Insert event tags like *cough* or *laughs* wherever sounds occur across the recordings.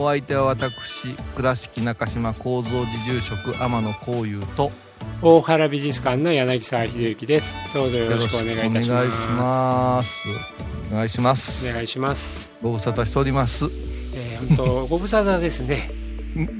お相手は私倉敷中島幸三寺住職天野幸雄と大原美術館の柳沢秀幸です。どうぞよろしくお願いいたします。お願いします。お願いします。ご無沙汰しております。えー、本当ご無沙汰ですね。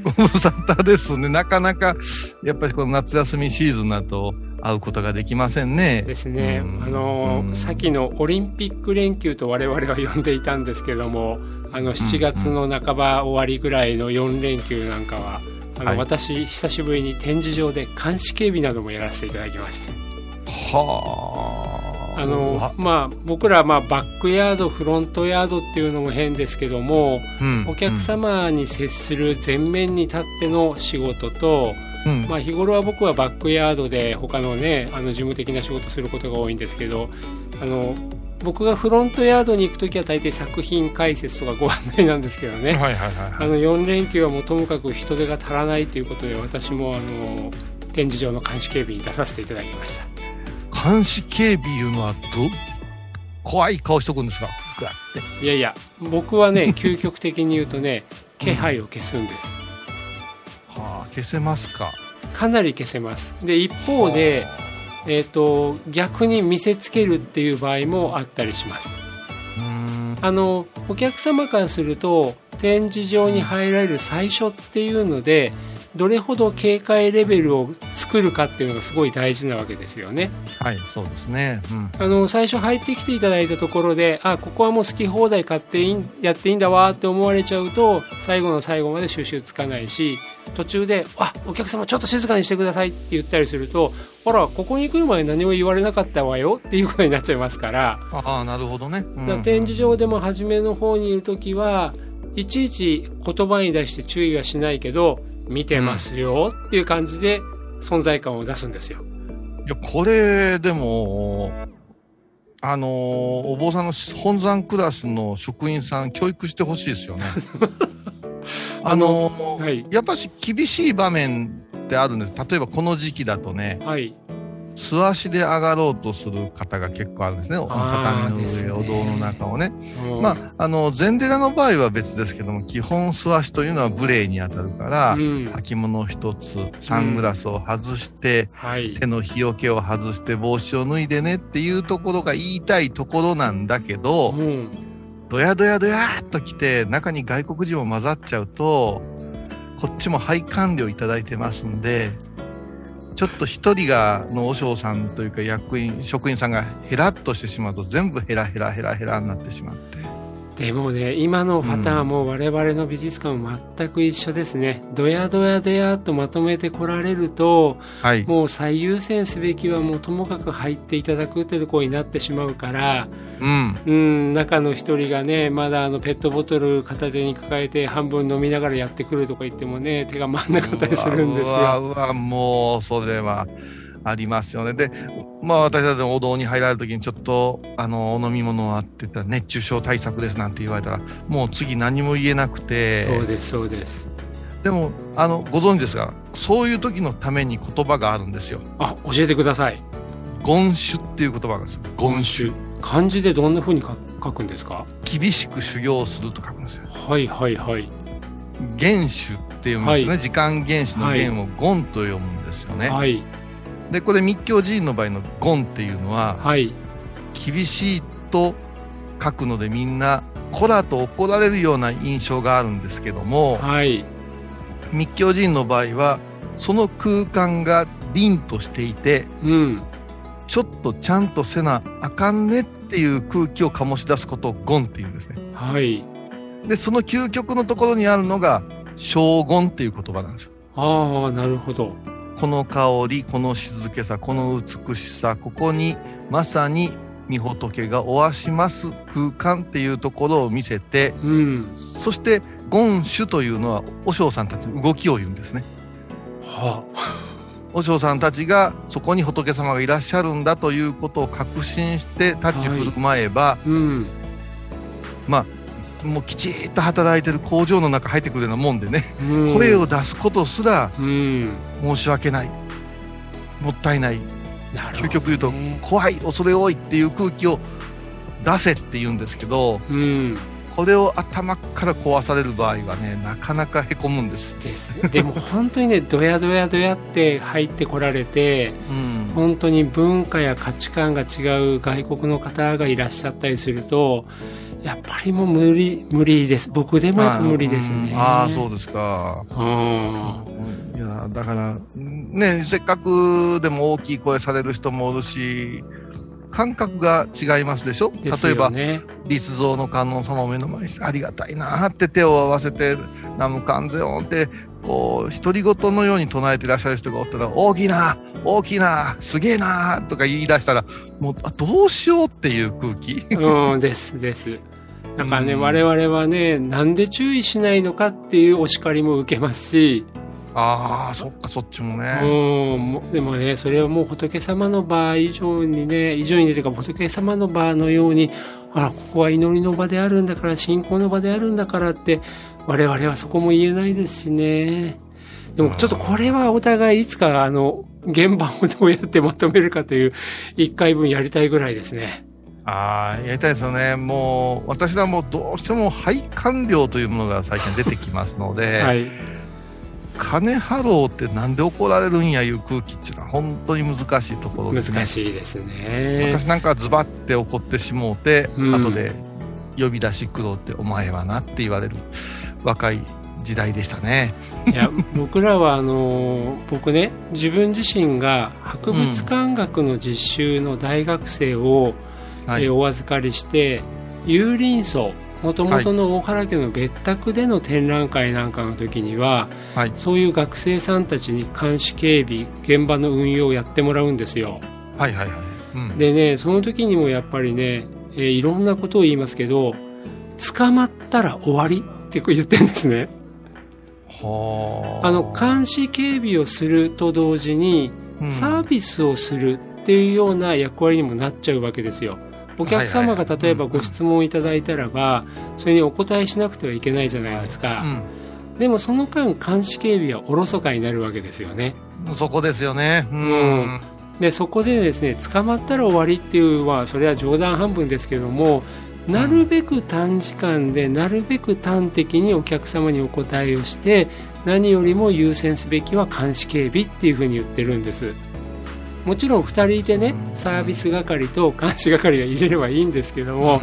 ご無沙汰ですね。なかなかやっぱりこの夏休みシーズンだと会うことができませんね。ですね。あの、先のオリンピック連休と我々は呼んでいたんですけども、あの、7月の半ば終わりぐらいの4連休なんかは、あの、はい、私、久しぶりに展示場で監視警備などもやらせていただきまして。はあ。あの、まあ、僕ら、まあ、バックヤード、フロントヤードっていうのも変ですけども、うん、お客様に接する前面に立っての仕事と、うん、まあ、日頃は僕はバックヤードで他のねあの事務的な仕事することが多いんですけどあの僕がフロントヤードに行く時は大抵作品解説とかご案内なんですけどね、はいはいはい、あの4連休はもうともかく人手が足らないということで私もあの展示場の監視警備に出させていただきました。監視警備いうのはど怖い顔しとくんですか？いやいや僕はね *laughs* 究極的に言うとね気配を消すんです、はあ消せますか？かなり消せます。で一方で、えーと、逆に見せつけるっていう場合もあったりしますあのお客様からすると展示場に入られる最初っていうのでどれほど警戒レベルを作るかっていうのがすごい大事なわけですよね。はい、そうですね。うん、あの最初入ってきていただいたところで、あ、ここはもう好き放題買っていいやっていいんだわって思われちゃうと、最後の最後まで収集つかないし、途中で、あ、お客様ちょっと静かにしてくださいって言ったりすると、ほら、ここに来る前何も言われなかったわよっていうことになっちゃいますから。ああ、なるほどね。うん、展示場でも初めの方にいるときは、いちいち言葉に出して注意はしないけど、見てますよっていう感じで存在感を出すんですよ。いや、これ、でも、あのー、お坊さんの本山クラスの職員さん、教育してほしいですよね。*laughs* あのー、はい、やっぱし厳しい場面ってあるんです。例えばこの時期だとね、はい、素足で上がろうとする方が結構あるんですね。畳の上、お堂の中をね。まあ、あの、禅寺の場合は別ですけども、基本素足というのは無礼に当たるから、うん、履物一つ、サングラスを外して、うんはい、手の日よけを外して帽子を脱いでねっていうところが言いたいところなんだけど、うん、ドヤドヤドヤーっと来て、中に外国人も混ざっちゃうと、こっちも配管料いただいてますんで、ちょっと一人がの和尚さんというか役員、職員さんがヘラっとしてしまうと全部ヘラヘラヘラヘラになってしまって。でもね、今のパターンも我々の美術館も全く一緒ですね。どやどやどやとまとめてこられると、はい、もう最優先すべきはもうともかく入っていただくってところになってしまうから、うん、うん、中の一人がね、まだあのペットボトル片手に抱えて半分飲みながらやってくるとか言ってもね、手が回んなかったりするんですよ。うわうわ、もう、それは。ありますよね。で、まあ私たちお堂に入られるときにちょっと、あの、お飲み物はって言ったら熱中症対策ですなんて言われたら、もう次何も言えなくて。そうです、そうです。でも、あの、ご存知ですが、そういう時のために言葉があるんですよ。あ、教えてください。言種っていう言葉なんですよ。言種。漢字でどんな風に書くんですか？厳しく修行すると書くんですよ。はいはいはい。原種って読むんですね。はい、時間原子の原を言と読むんですよね。はい。でこれ密教寺院の場合の「ゴン」っていうのは、はい、厳しいと書くのでみんなこらと怒られるような印象があるんですけども、はい、密教寺院の場合はその空間が凛としていて、うん、ちょっとちゃんとせなあかんねっていう空気を醸し出すことをゴンっていうんですね。はい。で、その究極のところにあるのが、荘厳っていう言葉なんですよ。ああ、なるほど。この香り、この静けさ、この美しさ、ここにまさに御仏がおわします空間っていうところを見せて、うん、そして権主というのは和尚さんたちの動きを言うんですね。はあ、和尚さんたちがそこに仏様がいらっしゃるんだということを確信して立ち振る舞えば、はい。うん、まあもうきちっと働いてる工場の中入ってくるようなもんでね、うん、声を出すことすら申し訳ない、もったいない、究極言うと怖い、恐れ多いっていう空気を出せって言うんですけど、うん、これを頭から壊される場合はね、なかなかへこむんです。です。でも本当にね、どやどやどやって入ってこられて、うん、本当に文化や価値観が違う外国の方がいらっしゃったりすると、やっぱりもう無理、無理です。僕でもやっぱ無理ですね。ああ、そうですか。うん。いや、だから、ね、せっかくでも大きい声される人もおるし、感覚が違いますでしょ、ね、例えば、立像の観音様を目の前にしてありがたいなって手を合わせて、南無観世音って、こう、独り言のように唱えていらっしゃる人がおったら、大きな、大きな、すげえなとか言い出したら、もう、あどうしようっていう空気？うん、です、です。だからね、我々はね、なんで注意しないのかっていうお叱りも受けますし、ああ、そっか、そっちもね。うん。でもね、それはもう仏様の場以上にね、以上にというか仏様の場のように、あら、ここは祈りの場であるんだから、信仰の場であるんだからって、我々はそこも言えないですしね。でもちょっとこれはお互いいつかあの、現場をどうやってまとめるかという一回分やりたいぐらいですね。ああ、やりたいですよね。もう、私はもうどうしても配管料というものが最近出てきますので、*laughs* はい。金払おうってなんで怒られるんやいう空気っていうのは本当に難しいところですね。難しいですね。私なんかズバって怒ってしもうて、うん、後で呼び出し苦労ってお前はなって言われる若い時代でしたね。いや、*laughs* 僕らはあの、僕ね、自分自身が博物館学の実習の大学生を、うん、えお預かりして、有林荘、もともとの大原家の別宅での展覧会なんかの時には、はい、そういう学生さんたちに監視警備現場の運用をやってもらうんですよ。はいはいはいうん、でねその時にもやっぱりね、えー、いろんなことを言いますけど捕まったら終わりって言ってるんですね。はあの監視警備をすると同時に、サービスをするっていうような役割にもなっちゃうわけですよ。お客様が例えばご質問いただいたらば、それにお答えしなくてはいけないじゃないですか。でもその間、監視警備はおろそかになるわけですよね。そこですよね。うん。で、そこでですね、捕まったら終わりっていうのは、それは冗談半分ですけども、なるべく短時間で、なるべく端的にお客様にお答えをして、何よりも優先すべきは監視警備っていうふうに言ってるんです。もちろん2人いてねサービス係と監視係が入れればいいんですけども、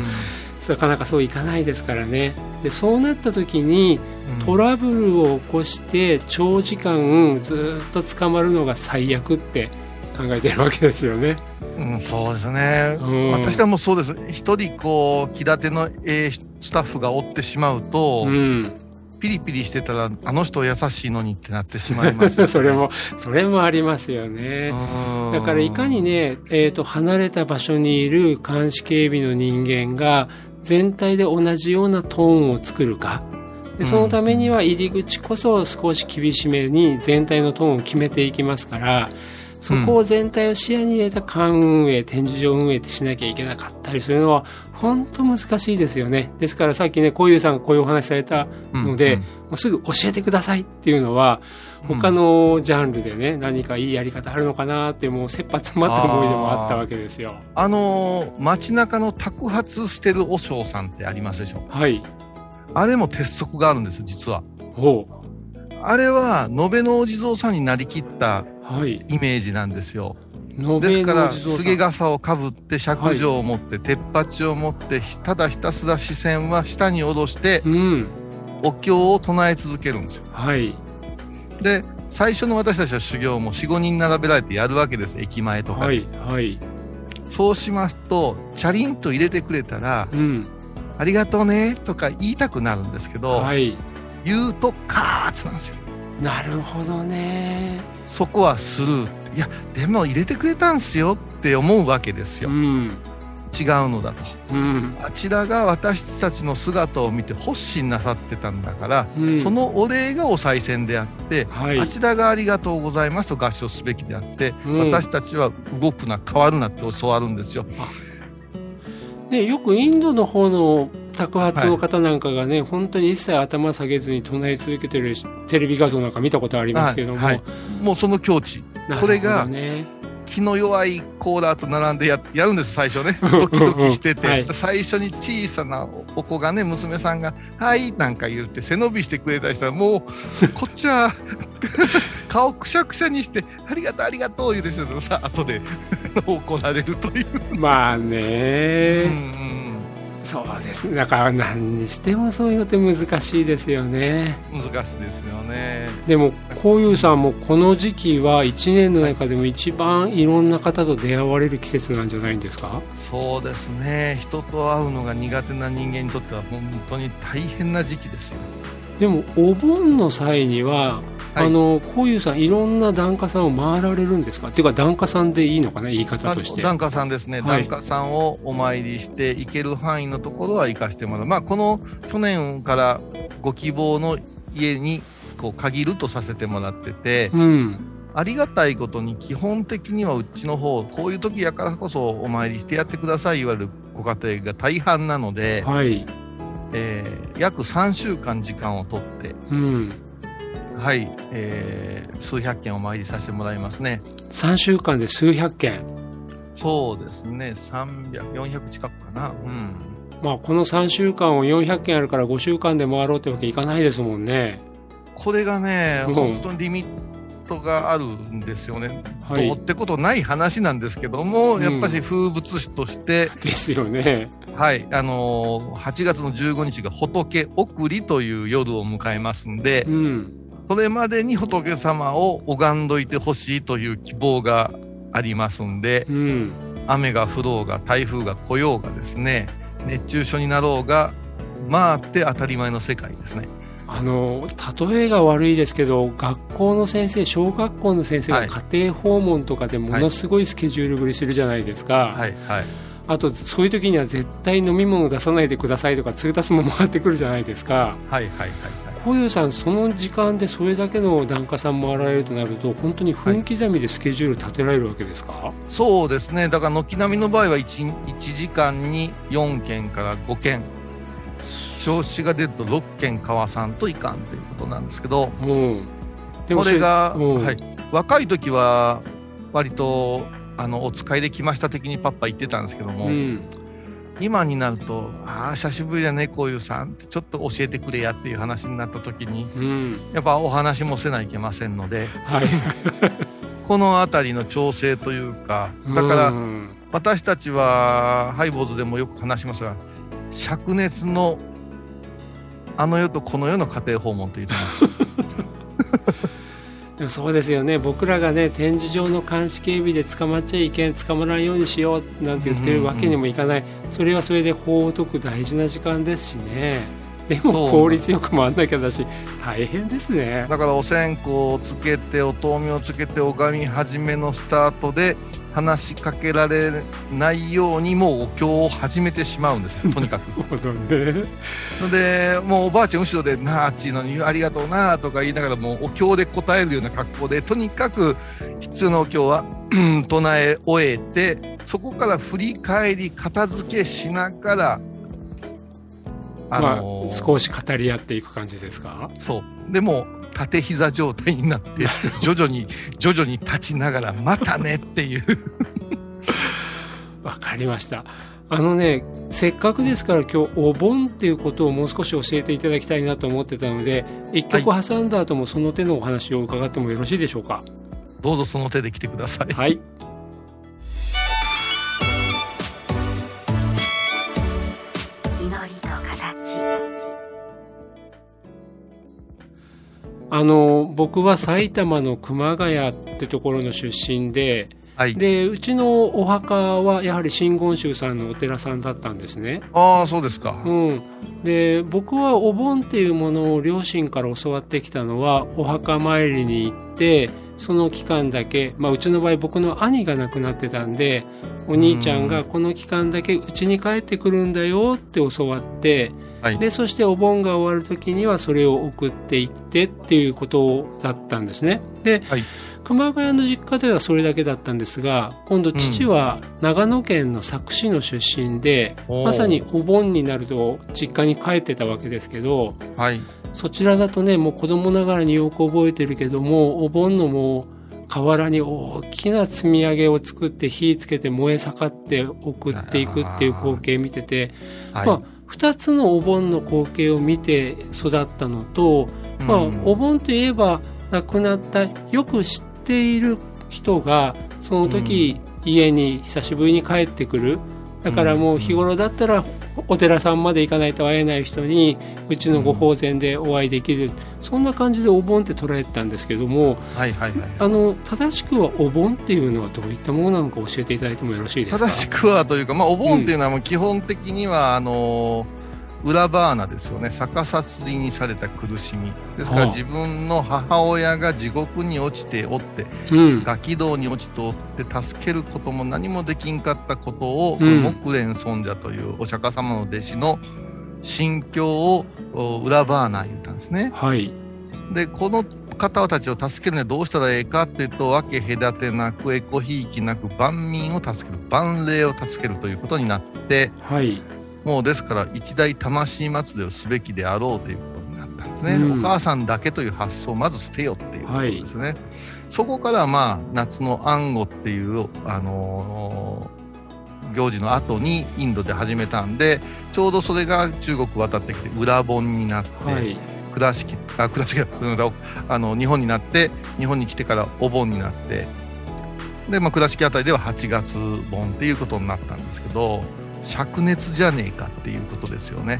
なかなかそういかないですからね。でそうなった時にトラブルを起こして長時間ずっと捕まるのが最悪って考えてるわけですよね。うん、そうですね、うん、私はもうそうです、一人こう気立ての、えー、スタッフがおってしまうと、うん、ピリピリしてたら、あの人優しいのにってなってしまいます、ね、*laughs* それも、それもありますよね。だからいかにね、えっ、ー、と、離れた場所にいる監視警備の人間が、全体で同じようなトーンを作るか。でそのためには入り口こそ少し厳しめに全体のトーンを決めていきますから、そこを全体を視野に入れた館運営、展示場運営ってしなきゃいけなかったりするのは、本当難しいですよね。ですからさっきね、こういうさんがこういうお話されたので、うんうん、もうすぐ教えてくださいっていうのは、他のジャンルでね、何かいいやり方あるのかなって、もう切羽詰まった思いでもあったわけですよ。あのー、街中の宅発してる和尚さんってありますでしょはい。あれも鉄則があるんですよ、実は。ほう。あれは、延べのお地蔵さんになりきったイメージなんですよ。はい、ですから、すげ傘をかぶって、尺状を持って、はい、鉄鉢を持って、ただひたすら視線は下に下ろして、うん、お経を唱え続けるんですよ。はい。で、最初の私たちの修行も4、5人並べられてやるわけです、駅前とかはい、はい。そうしますと、チャリンと入れてくれたら、うん、ありがとうねとか言いたくなるんですけど、はい、言うとカーツなんですよ。なるほどね。そこはスルー。いや、でも入れてくれたんすよって思うわけですよ。うん、違うのだと、うん、あちらが私たちの姿を見て発信なさってたんだから、うん、そのお礼がお賽銭であって、はい、あちらがありがとうございますと合唱すべきであって、うん、私たちは動くな変わるなって教わるんですよ。ね、よくインドの方の宅発の方なんかがね、はい、本当に一切頭下げずに唱え続けてるテレビ画像なんか見たことありますけども、はい。はい、もうその境地、これが、ね、気の弱いコーラーと並んでややるんです、最初ね。*laughs* ドキドキしてて、はい、最初に小さなお子がね、娘さんが、はいなんか言って背伸びしてくれた人は、もう、*laughs* こっちは *laughs* 顔くしゃくしゃにして、ありがとう、ありがとう言うてさ、後で怒られるという。まあね。うんそうです。ねだから何にしてもそういうのって難しいですよね。難しいですよね。でもこういうさんもこの時期は1年の中でも一番いろんな方と出会われる季節なんじゃないんですか？そうですね。人と会うのが苦手な人間にとっては本当に大変な時期ですよ。でもお盆の際にははい、あのこういうさん、いろんな檀家さんを回られるんですか？っていうか、檀家さんでいいのかな、言い方として。檀家さんですね、檀家さんをお参りして、行ける範囲のところは行かしてもらう、まあ、この去年からご希望の家にこう限るとさせてもらってて、うん、ありがたいことに、基本的にはうちの方こういう時やからこそお参りしてやってください言われるご家庭が大半なので、はい。えー、約3週間時間をとって、うんはい、えー、数百件お参りさせてもらいますね。3週間で数百件そうですね、300、400近くかな。うん。まあ、この3週間を400件あるから5週間で回ろうってわけいかないですもんね。これがね、うん、本当にリミットがあるんですよね。はい、どうってことない話なんですけども、うん、やっぱし風物詩として。ですよね。はい。あのー、8月の15日が仏送りという夜を迎えますんで、うんそれまでに仏様を拝んどいてほしいという希望がありますんで、うん、雨が降ろうが台風が来ようがですね熱中症になろうが回って当たり前の世界ですね。あの例えが悪いですけど学校の先生小学校の先生が家庭訪問とかでものすごいスケジュールぶりするじゃないですか、はいはい、あとそういう時には絶対飲み物出さないでくださいとか通達も回ってくるじゃないですか、はいはいはいこういうさん、その時間でそれだけの檀家さん回られるとなると、本当に分刻みでスケジュール立てられるわけですか、はい、そうですね、だから軒並みの場合は 1, 1時間に4件から5件、少子が出ると6件かわさんといかんということなんですけど、うん、でもこれが、うん、はい、若い時は割とあのお使いで来ました的にパッパ言ってたんですけども、うん今になると、ああ、久しぶりだね、こういうさんって、ちょっと教えてくれやっていう話になった時に、うん、やっぱお話もせないけませんので、はい、*laughs* このあたりの調整というか、だから、私たちは、ハイボーズでもよく話しますが、灼熱のあの世とこの世の家庭訪問と言ってます。*laughs* でもそうですよね。僕らがね展示場の監視警備で捕まっちゃいけん捕まらないようにしようなんて言ってるわけにもいかない、それはそれで法を解く大事な時間ですしね。でも効率よく回んなきゃだし大変ですね。だからお線香をつけてお灯明をつけて拝み始めのスタートで話しかけられないようにもうお経を始めてしまうんです *laughs* とにかく。のでもうおばあちゃん後ろで「なあっちのにありがとうな」とか言いながらもうお経で答えるような格好でとにかく必要なお経は *clears throat* 唱え終えてそこから振り返り片付けしながらあのーまあ、少し語り合っていく感じですか？そうでも縦膝状態になって、*laughs* 徐々に、徐々に立ちながら、またねっていう *laughs* わかりました。あのね、せっかくですから今日お盆っていうことをもう少し教えていただきたいなと思ってたので、一曲挟んだ後もその手のお話を伺ってもよろしいでしょうか？どうぞその手で来てください。はい。あの僕は埼玉の熊谷ってところの出身ではい、でうちのお墓はやはり真言宗さんのお寺さんだったんですね。ああそうですか、うん、で僕はお盆っていうものを両親から教わってきたのはお墓参りに行ってその期間だけ、まあ、うちの場合僕の兄が亡くなってたんでお兄ちゃんがこの期間だけうちに帰ってくるんだよって教わって、はい、でそしてお盆が終わる時にはそれを送っていってっていうことだったんですね。で、はい。熊谷の実家ではそれだけだったんですが今度父は長野県の佐久市の出身で、う。ん、まさにお盆になると実家に帰ってたわけですけど、はい、そちらだとねもう子供ながらによく覚えてるけどもお盆のもう河原に大きな積み上げを作って火つけて燃え盛って送っていくっていう光景見てて、はい、まあ2つのお盆の光景を見て育ったのと、まあ、お盆といえば亡くなったよく知っている人がその時、家に久しぶりに帰ってくる。だからもう日頃だったらお寺さんまで行かないと会えない人にうちのご法前でお会いできる、そんな感じでお盆って捉えてたんですけども、はいはいはい、あの正しくはお盆っていうのはどういったものなのか教えていただいてもよろしいですか？正しくはというか、まあ、お盆っていうのはもう基本的には、あのー裏バーナですよね。逆さつりにされた苦しみ。ですから自分の母親が地獄に落ちておって、うん、ガキ道に落ちておって助けることも何もできんかったことを、うん、木蓮尊者というお釈迦様の弟子の心境を裏バーナー言ったんですね。はい、でこの方たちを助けるにはどうしたらええかっていうと分け隔てなくエコひいきなく万民を助ける万霊を助けるということになって、はい、もうですから一大魂祭りをすべきであろうということになったんですね、うん、お母さんだけという発想をまず捨てよっていうことですね、はい、そこからまあ夏の暗号っていう、あのー、行事の後にインドで始めたんでちょうどそれが中国渡ってきて裏本になって、はい、倉敷あ倉敷あの日本になって日本に来てからお盆になってで、まあ、倉敷あたりでは8月盆っていうことになったんですけど灼熱じゃねえかっていうことですよね。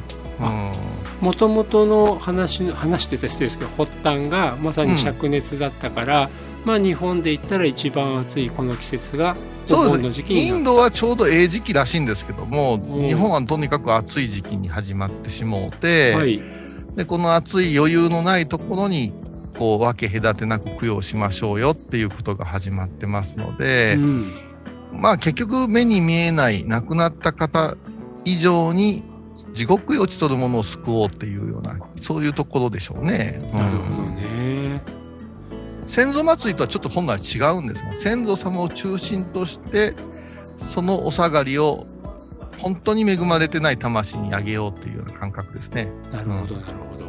もともとの話話してた人ですけど発端がまさに灼熱だったから、うん、まあ、日本で言ったら一番暑いこの季節がそうですインドはちょうどええ時期らしいんですけども、うん、日本はとにかく暑い時期に始まってしもうて、はい、でこの暑い余裕のないところにこう分け隔てなく供養しましょうよっていうことが始まってますので、うんまあ結局目に見えない亡くなった方以上に地獄に落ちとるものを救おうっていうような、そういうところでしょうね。なるほどね。先祖祭りとはちょっと本来違うんです先祖様を中心として、そのお下がりを本当に恵まれてない魂にあげようっていうような感覚ですね。なるほど、なるほど。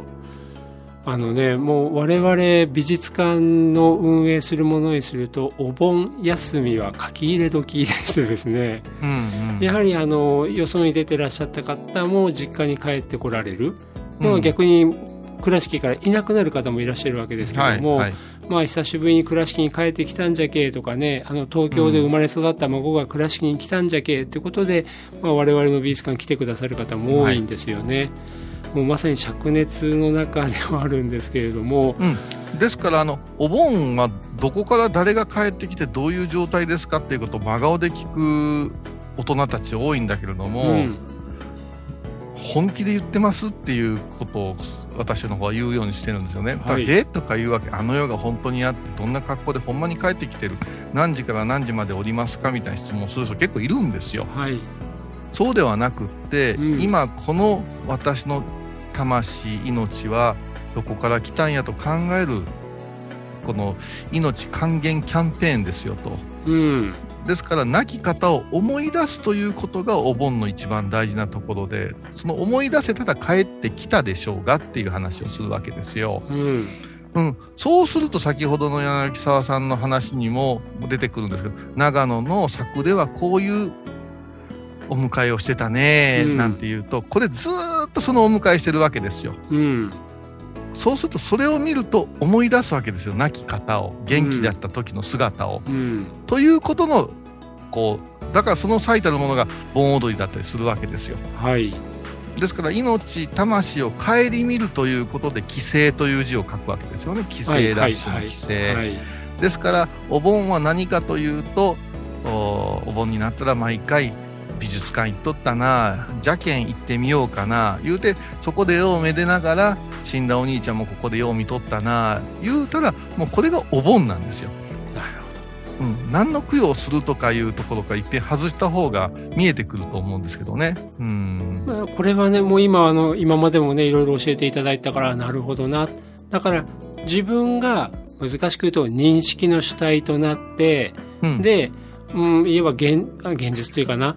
あのね、もう我々美術館の運営するものにすると、お盆休みは書き入れ時でしてですね、うんうん、やはりあの、よそに出てらっしゃった方も実家に帰ってこられる。うん、逆に倉敷からいなくなる方もいらっしゃるわけですけども、はいはい、まあ久しぶりに倉敷に帰ってきたんじゃけとかね、あの東京で生まれ育った孫が倉敷に来たんじゃけってことで、まあ我々の美術館来てくださる方も多いんですよね。はい。もうまさに灼熱の中ではあるんですけれども、うん、ですからあのお盆はどこから誰が帰ってきてどういう状態ですかっていうことを真顔で聞く大人たち多いんだけれども、うん、本気で言ってますっていうことを私の方は言うようにしてるんですよね。はい、えとか言うわけあの世が本当にあってどんな格好でほんまに帰ってきてる何時から何時までおりますかみたいな質問をする人結構いるんですよ。はい。そうではなくって、うん、今この私の魂命はどこから来たんやと考えるこの命還元キャンペーンですよと、うん、ですから亡き方を思い出すということがお盆の一番大事なところでその思い出せたら帰ってきたでしょうがっていう話をするわけですよ。うんうん、そうすると先ほどの柳沢さんの話にも出てくるんですけど長野の作ではこういうお迎えをしてたね、なんて言うと、これずっとそのお迎えしてるわけですよ。うん。そうするとそれを見ると思い出すわけですよ。亡き方を、元気だった時の姿を。うん、ということの、こう、だからその最たるものが盆踊りだったりするわけですよ。はい。ですから命、魂を顧みるということで、帰省という字を書くわけですよね、帰省ラッシュの帰省。ですから、お盆は何かというと、おお盆になったら毎回、美術館行っとったな、邪剣行ってみようかな、言うて、そこで絵をめでながら、死んだお兄ちゃんもここでよう見とったな、言うたら、もうこれがお盆なんですよ。なるほど。うん、何の供養するとかいうところからいっぺん外した方が見えてくると思うんですけどね。うん。まあ、これはね、もう今、あの、今までもね、いろいろ教えていただいたから、なるほどな。だから、自分が、難しく言うと、認識の主体となって、うん、で、うん、言えば現、現実というかな、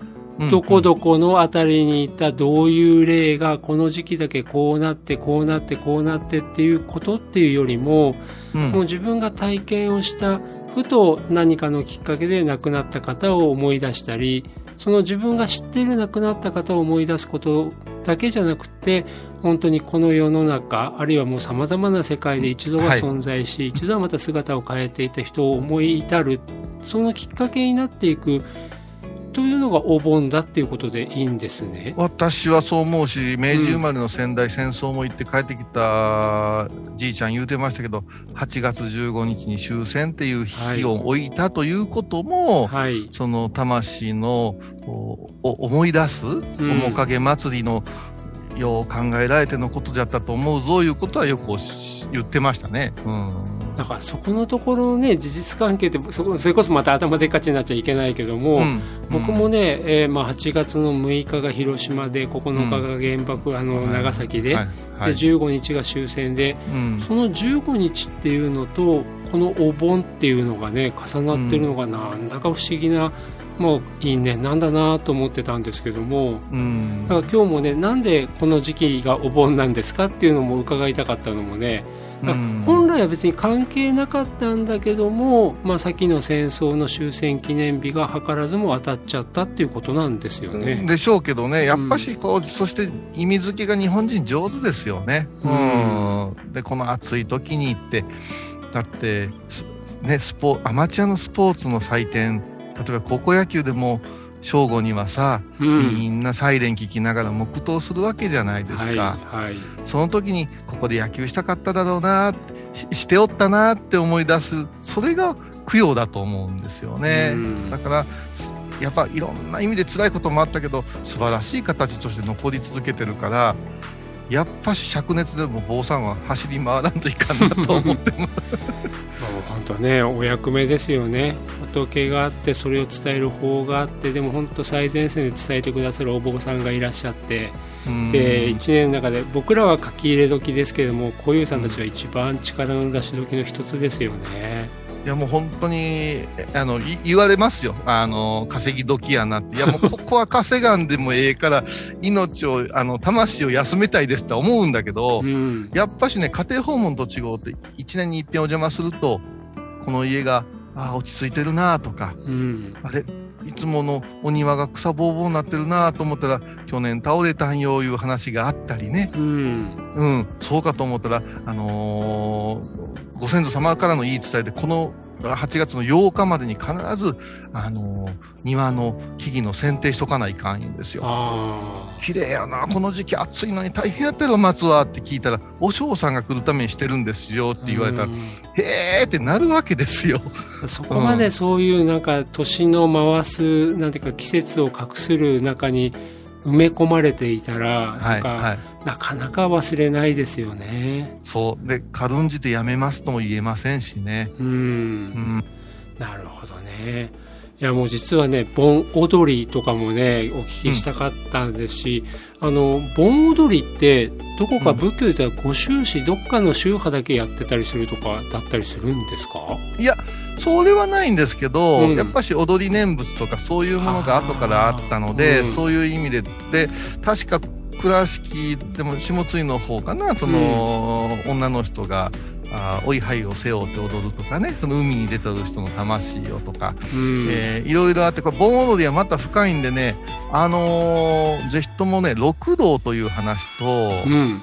どこどこの辺りにいたどういう例がこの時期だけこうなってこうなってこうなってっていうことっていうよりも、うん、もう自分が体験をしたふと何かのきっかけで亡くなった方を思い出したりその自分が知っている亡くなった方を思い出すことだけじゃなくて本当にこの世の中あるいはもうさまざまな世界で一度は存在し、はい、一度はまた姿を変えていた人を思い至るそのきっかけになっていくというのがお盆だっていうことでいいんですね。私はそう思うし、明治生まれの仙台戦争も行って帰ってきたじいちゃん言うてましたけど、8月15日に終戦っていう日を置いたということも、はい、その魂のを思い出す、面影祭りのよう考えられてのことだったと思うぞいうことはよく言ってましたね。うんだからそこのところのね、事実関係ってそこ、それこそまた頭でっかちになっちゃいけないけども、うん、僕もね、えー、まあ8月の6日が広島で、9日が原爆、うん、あの、長崎で、はい。はい、で、15日が終戦で、うん、その15日っていうのと、このお盆っていうのがね、重なってるのがなんだか不思議な、もういいね、なんだなと思ってたんですけども、うん、だから今日もね、なんでこの時期がお盆なんですかっていうのも伺いたかったのもね、本来は別に関係なかったんだけども、まあ、先の戦争の終戦記念日が図らずも当たっちゃったっていうことなんですよね。でしょうけどね、やっぱしこう、うん、そして意味付けが日本人上手ですよね。うん、うん、で、この暑い時に行って、だって、ね、スポアマチュアのスポーツの祭典、例えば高校野球でも、正午にはさ、うん、みんなサイレン聞きながら黙祷するわけじゃないですか、はいはい、その時にここで野球したかっただろうなしておったなって思い出すそれが供養だと思うんですよね、うん、だからやっぱいろんな意味で辛いこともあったけど素晴らしい形として残り続けてるからやっぱし灼熱でも坊さんは走り回らんといかんなと思ってます。*laughs* 本当ねお役目ですよね仏があってそれを伝える方があってでも本当最前線で伝えてくださるお坊さんがいらっしゃってで1年の中で僕らは書き入れ時ですけれども小遊さんたちは一番力の出し時の一つですよね。いやもう本当にあの言われますよ、あの稼ぎ時やなって、いやもう *laughs* ここは稼がんでもええから、命を、あの魂を休めたいですって思うんだけど、うん、やっぱしね、家庭訪問と違うって、1年に一遍お邪魔すると、この家があ落ち着いてるなとか、うん、あれいつものお庭が草ぼうぼうになってるなと思ったら、去年倒れたんよいう話があったりね。うん。うん。そうかと思ったら、あのー、ご先祖様からの言い伝えで、この8月の8日までに必ず、あのー、庭の木々の剪定しとかないかんんですよ。綺麗やな、この時期暑いのに大変やったろ、松はって聞いたら、お嬢さんが来るためにしてるんですよって言われたら、へーってなるわけですよ。そこまでそういうなんか年の回す、なんていうか季節を画する中に、埋め込まれていたら、なんか、はいはい、なかなか忘れないですよね。そう。で、軽んじてやめますとも言えませんしね。うん。うん、なるほどね。いやもう実はね、盆踊りとかもね、お聞きしたかったんですし、うん、あの、盆踊りって、どこか仏教で言ったらご宗師、どっかの宗派だけやってたりするとか、だったりするんですか？いや、それはないんですけど、うん、やっぱし踊り念仏とかそういうものが後からあったので、うん、そういう意味で、で、確か倉敷でも下津井の方かな、その、女の人が、あおいはいを背負って踊るとかねその海に出てる人の魂をとか、うん、えー、いろいろあってこれ盆踊りはまた深いんでねあのー、ぜひともね六道という話と、うん、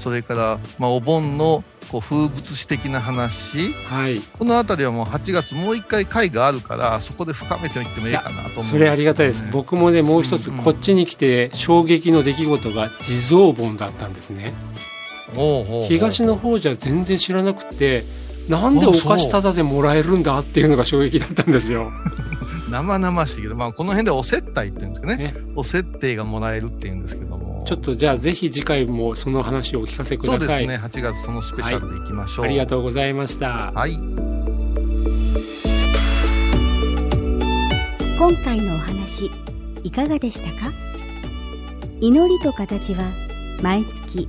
それから、まあ、お盆のこう風物詩的な話、はい、この辺りはもう8月もう一回会があるからそこで深めていってもいいかなと思う、ね、それありがたいです。僕もねもう一つこっちに来て衝撃の出来事が地蔵盆だったんですね、うん、東の方じゃ全然知らなくてなんでお菓子タダでもらえるんだっていうのが衝撃だったんですよ。*laughs* 生々しいけど、まあ、この辺でお接待っていうんですかね。ねお接待がもらえるっていうんですけども。ちょっとじゃあぜひ次回もその話をお聞かせください。そうですね。8月そのスペシャルでいきましょう、はい、ありがとうございました。はい。今回のお話いかがでしたか？祈りと形は毎月